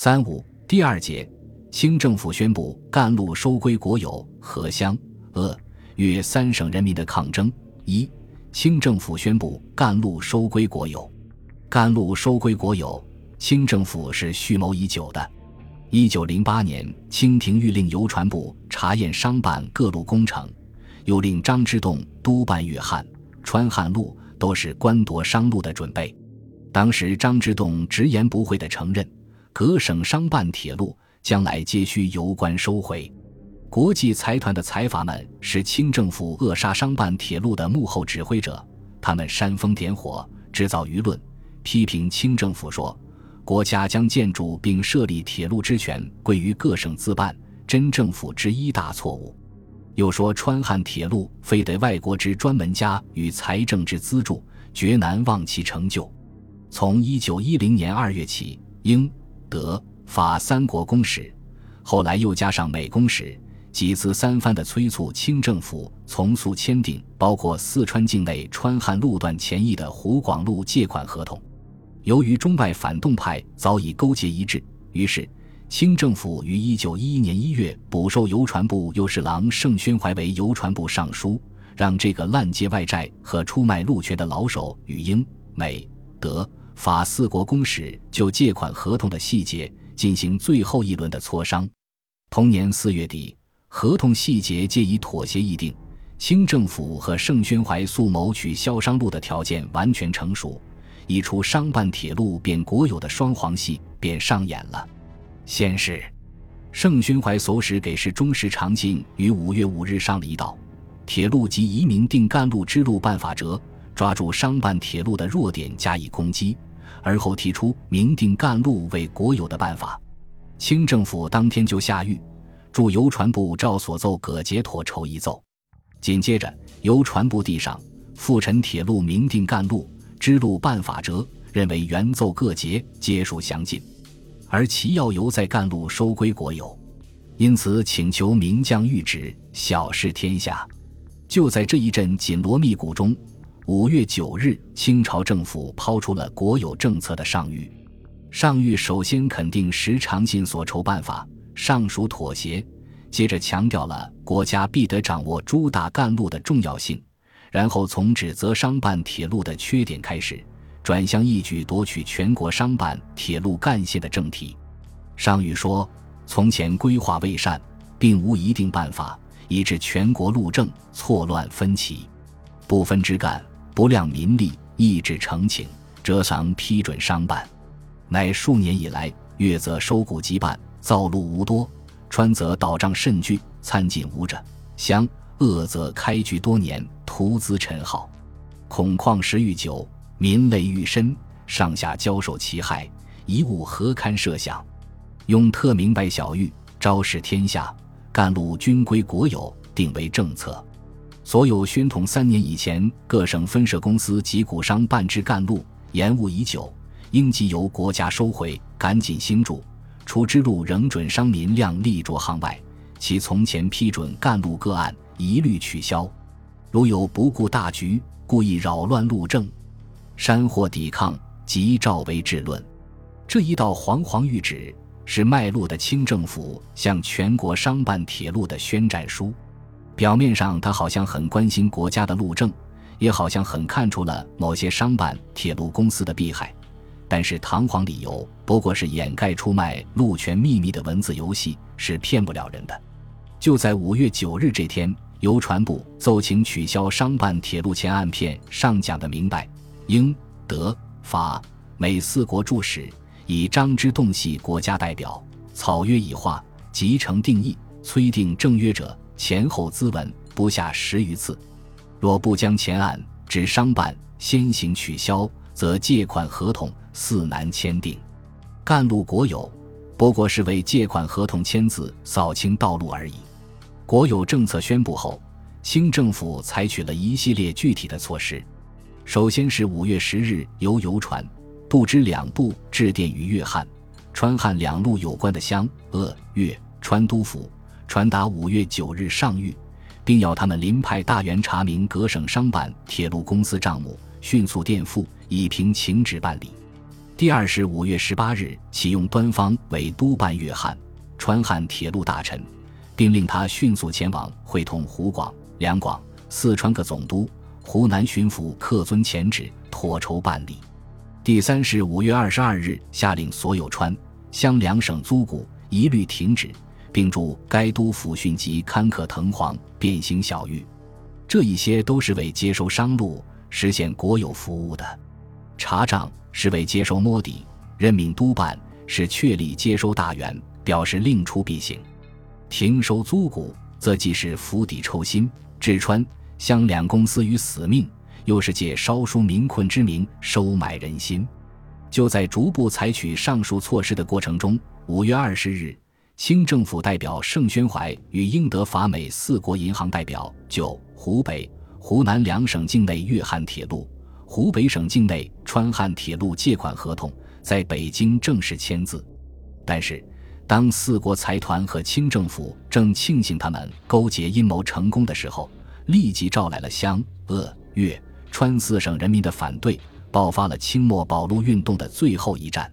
三五第二节，清政府宣布干路收归国有，河湘、鄂、粤三省人民的抗争。一，清政府宣布干路收归国有。甘路收归国有，清政府是蓄谋已久的。一九零八年，清廷谕令邮传部查验商办各路工程，又令张之洞督办粤汉、川汉路，都是官夺商路的准备。当时，张之洞直言不讳地承认，各省商办铁路将来皆需由官收回。国际财团的财阀们是清政府扼杀商办铁路的幕后指挥者，他们煽风点火，制造舆论。批评清政府说，国家将建筑并设立铁路之权归于各省自办，真政府之一大错误。又说川汉铁路非得外国之专门家与财政之资助，绝难望其成就。从一九一零年二月起，英、德、法三国公使，后来又加上美公使，几次三番的催促清政府从速签订包括四川境内川汉路段前翼的湖广路借款合同。由于中外反动派早已勾结一致，于是清政府于一九一一年一月补授邮传部右侍郎盛宣怀为邮传部尚书，让这个滥借外债和出卖路权的老手与英、美、德、法四国公使就借款合同的细节进行最后一轮的磋商。同年四月底，合同细节皆已妥协议定，清政府和盛宣怀素谋取萧商路的条件完全成熟。一出商办铁路变国有的双簧戏便上演了。先是，盛宣怀所使给事中石长进于五月五日上了一道铁路及移民定干路之路办法折，抓住商办铁路的弱点加以攻击，而后提出明定干路为国有的办法。清政府当天就下谕，驻邮传部照所奏葛节妥筹一奏。紧接着，邮传部递上复陈铁路明定干路。支路办法折，认为原奏各节皆属详尽，而其要由在干路收归国有，因此请求名将谕旨，小事天下。就在这一阵紧锣密鼓中，五月九日，清朝政府抛出了国有政策的上谕。上谕首先肯定石长进所筹办法，尚属妥协；接着强调了国家必得掌握诸大干路的重要性。然后从指责商办铁路的缺点开始，转向一举夺取全国商办铁路干线的正题。上谕说：“从前规划未善，并无一定办法，以致全国路政错乱分歧，不分枝干，不量民力，意志呈请，折偿批准商办。乃数年以来，粤则收谷急办，造路无多；川则倒障甚巨，参进无者；湘、鄂则开局多年。”徒资陈耗，恐旷时愈久，民累愈深，上下交受其害，一物何堪设想？用特明白小谕，昭示天下，干路均归国有，定为政策。所有宣统三年以前各省分社公司及股商办制干路延误已久，应即由国家收回，赶紧兴筑。除之路仍准商民量力着行外，其从前批准干路个案一律取消。如有不顾大局，故意扰乱路政，山或抵抗，即召为治论。这一道煌煌谕旨，是迈路的清政府向全国商办铁路的宣战书。表面上，他好像很关心国家的路政，也好像很看出了某些商办铁路公司的弊害。但是，堂皇理由不过是掩盖出卖路权秘密的文字游戏，是骗不了人的。就在五月九日这天。邮传部奏请取消商办铁路前案片上讲的明白，英、德、法、美四国驻使以张之洞系国家代表，草约已画，即成定义，催定正约者前后资文不下十余次。若不将前案指商办先行取消，则借款合同似难签订。干路国有，不过是为借款合同签字扫清道路而已。国有政策宣布后，清政府采取了一系列具体的措施。首先是五月十日，由邮传部之两部致电于粤汉、川汉两路有关的湘、鄂、粤、川督府，传达五月九日上谕，并要他们临派大员查明各省商办铁路公司账目，迅速垫付，以凭请旨办理。第二是五月十八日启用端方为督办粤汉、川汉铁路大臣，并令他迅速前往会同湖广、两广、四川各总督、湖南巡抚客遵前旨，妥筹办理。第三是五月二十二日下令所有川湘两省租股一律停止，并驻该督抚训及刊刻藤黄，变形小玉。这一些都是为接收商路、实现国有服务的。查账是为接收摸底，任命督办是确立接收大员，表示令出必行。停收租股，则既是釜底抽薪，置川湘两公司于死命。又是借烧书民困之名收买人心，就在逐步采取上述措施的过程中，五月二十日，清政府代表盛宣怀与英德法美四国银行代表就湖北、湖南两省境内粤汉铁路、湖北省境内川汉铁路借款合同在北京正式签字。但是，当四国财团和清政府正庆幸他们勾结阴谋成功的时候，立即招来了湘、鄂、粤。川四省人民的反对，爆发了清末保路运动的最后一战。